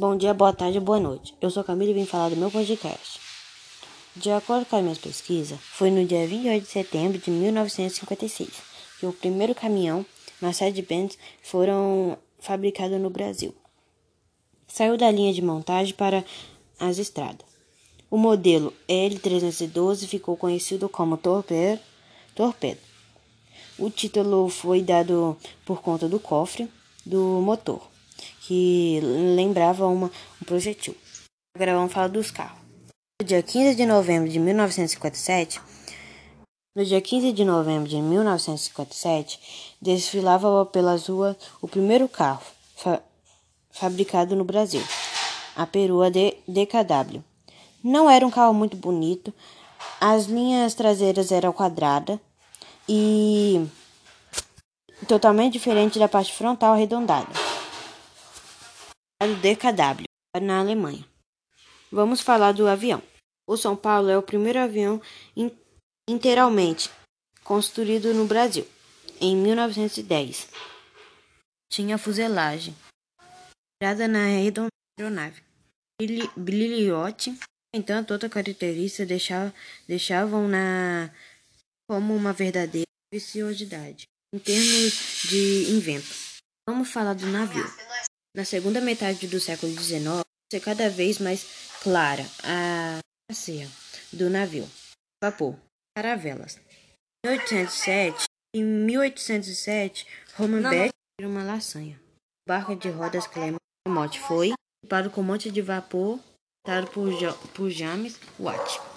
Bom dia, boa tarde, boa noite. Eu sou Camila e vim falar do meu podcast. De acordo com as minhas pesquisas, foi no dia 28 de setembro de 1956 que o primeiro caminhão Mercedes-Benz foram fabricado no Brasil. Saiu da linha de montagem para as estradas. O modelo L312 ficou conhecido como torpedo. torpedo. O título foi dado por conta do cofre do motor que lembrava uma, um projetil. Agora vamos falar dos carros. No dia 15 de novembro de 1957, no dia 15 de novembro de 1957, desfilava pelas ruas o primeiro carro fa fabricado no Brasil, a perua DKW. Não era um carro muito bonito, as linhas traseiras eram quadradas e totalmente diferente da parte frontal arredondada do DKW, na Alemanha. Vamos falar do avião. O São Paulo é o primeiro avião inteiramente construído no Brasil, em 1910. Tinha fuselagem virada na aeronave. Brilhote, entanto, outra característica deixava, deixavam na como uma verdadeira preciosidade em termos de invento. Vamos falar do navio. Na segunda metade do século XIX, ser cada vez mais clara a bacia do navio. Vapor. Caravelas. Em 1807, em 1807, Roman Beck uma lasanha. O barco de rodas Clement foi equipado com um monte de vapor, dado por, por James Watt.